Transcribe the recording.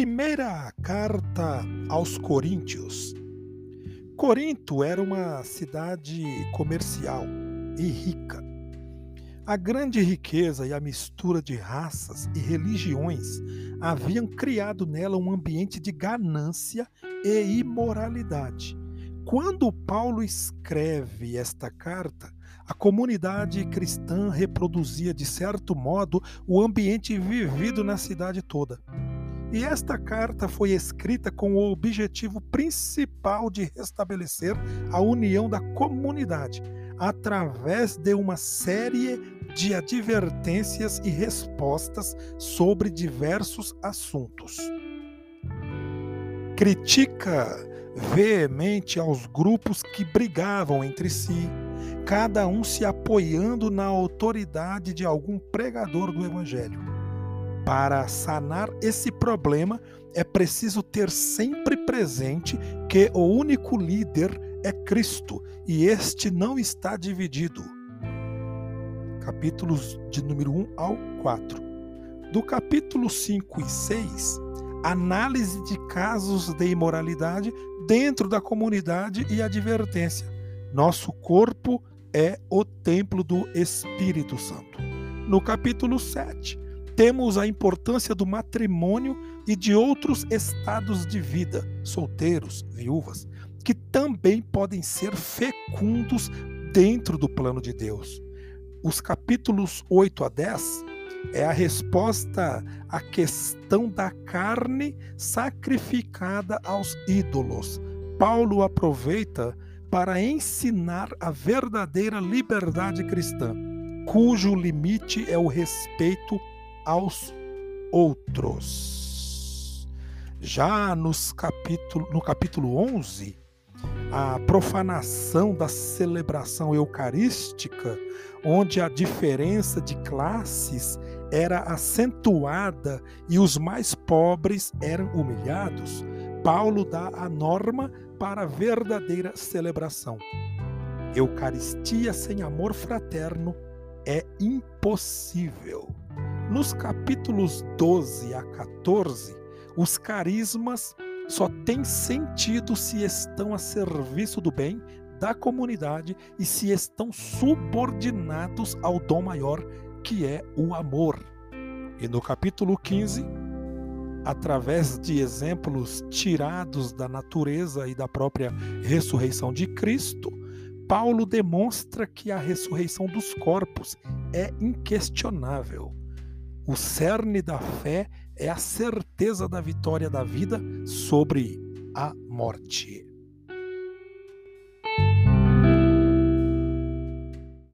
Primeira carta aos Coríntios. Corinto era uma cidade comercial e rica. A grande riqueza e a mistura de raças e religiões haviam criado nela um ambiente de ganância e imoralidade. Quando Paulo escreve esta carta, a comunidade cristã reproduzia de certo modo o ambiente vivido na cidade toda. E esta carta foi escrita com o objetivo principal de restabelecer a união da comunidade, através de uma série de advertências e respostas sobre diversos assuntos. Critica veemente aos grupos que brigavam entre si, cada um se apoiando na autoridade de algum pregador do Evangelho. Para sanar esse problema, é preciso ter sempre presente que o único líder é Cristo e este não está dividido. Capítulos de número 1 ao 4. Do capítulo 5 e 6, análise de casos de imoralidade dentro da comunidade e advertência. Nosso corpo é o templo do Espírito Santo. No capítulo 7, temos a importância do matrimônio e de outros estados de vida, solteiros, viúvas, que também podem ser fecundos dentro do plano de Deus. Os capítulos 8 a 10 é a resposta à questão da carne sacrificada aos ídolos. Paulo aproveita para ensinar a verdadeira liberdade cristã, cujo limite é o respeito aos outros. Já nos capítulo, no capítulo 11, a profanação da celebração eucarística, onde a diferença de classes era acentuada e os mais pobres eram humilhados, Paulo dá a norma para a verdadeira celebração. Eucaristia sem amor fraterno é impossível. Nos capítulos 12 a 14, os carismas só têm sentido se estão a serviço do bem da comunidade e se estão subordinados ao dom maior, que é o amor. E no capítulo 15, através de exemplos tirados da natureza e da própria ressurreição de Cristo, Paulo demonstra que a ressurreição dos corpos é inquestionável. O cerne da fé é a certeza da vitória da vida sobre a morte.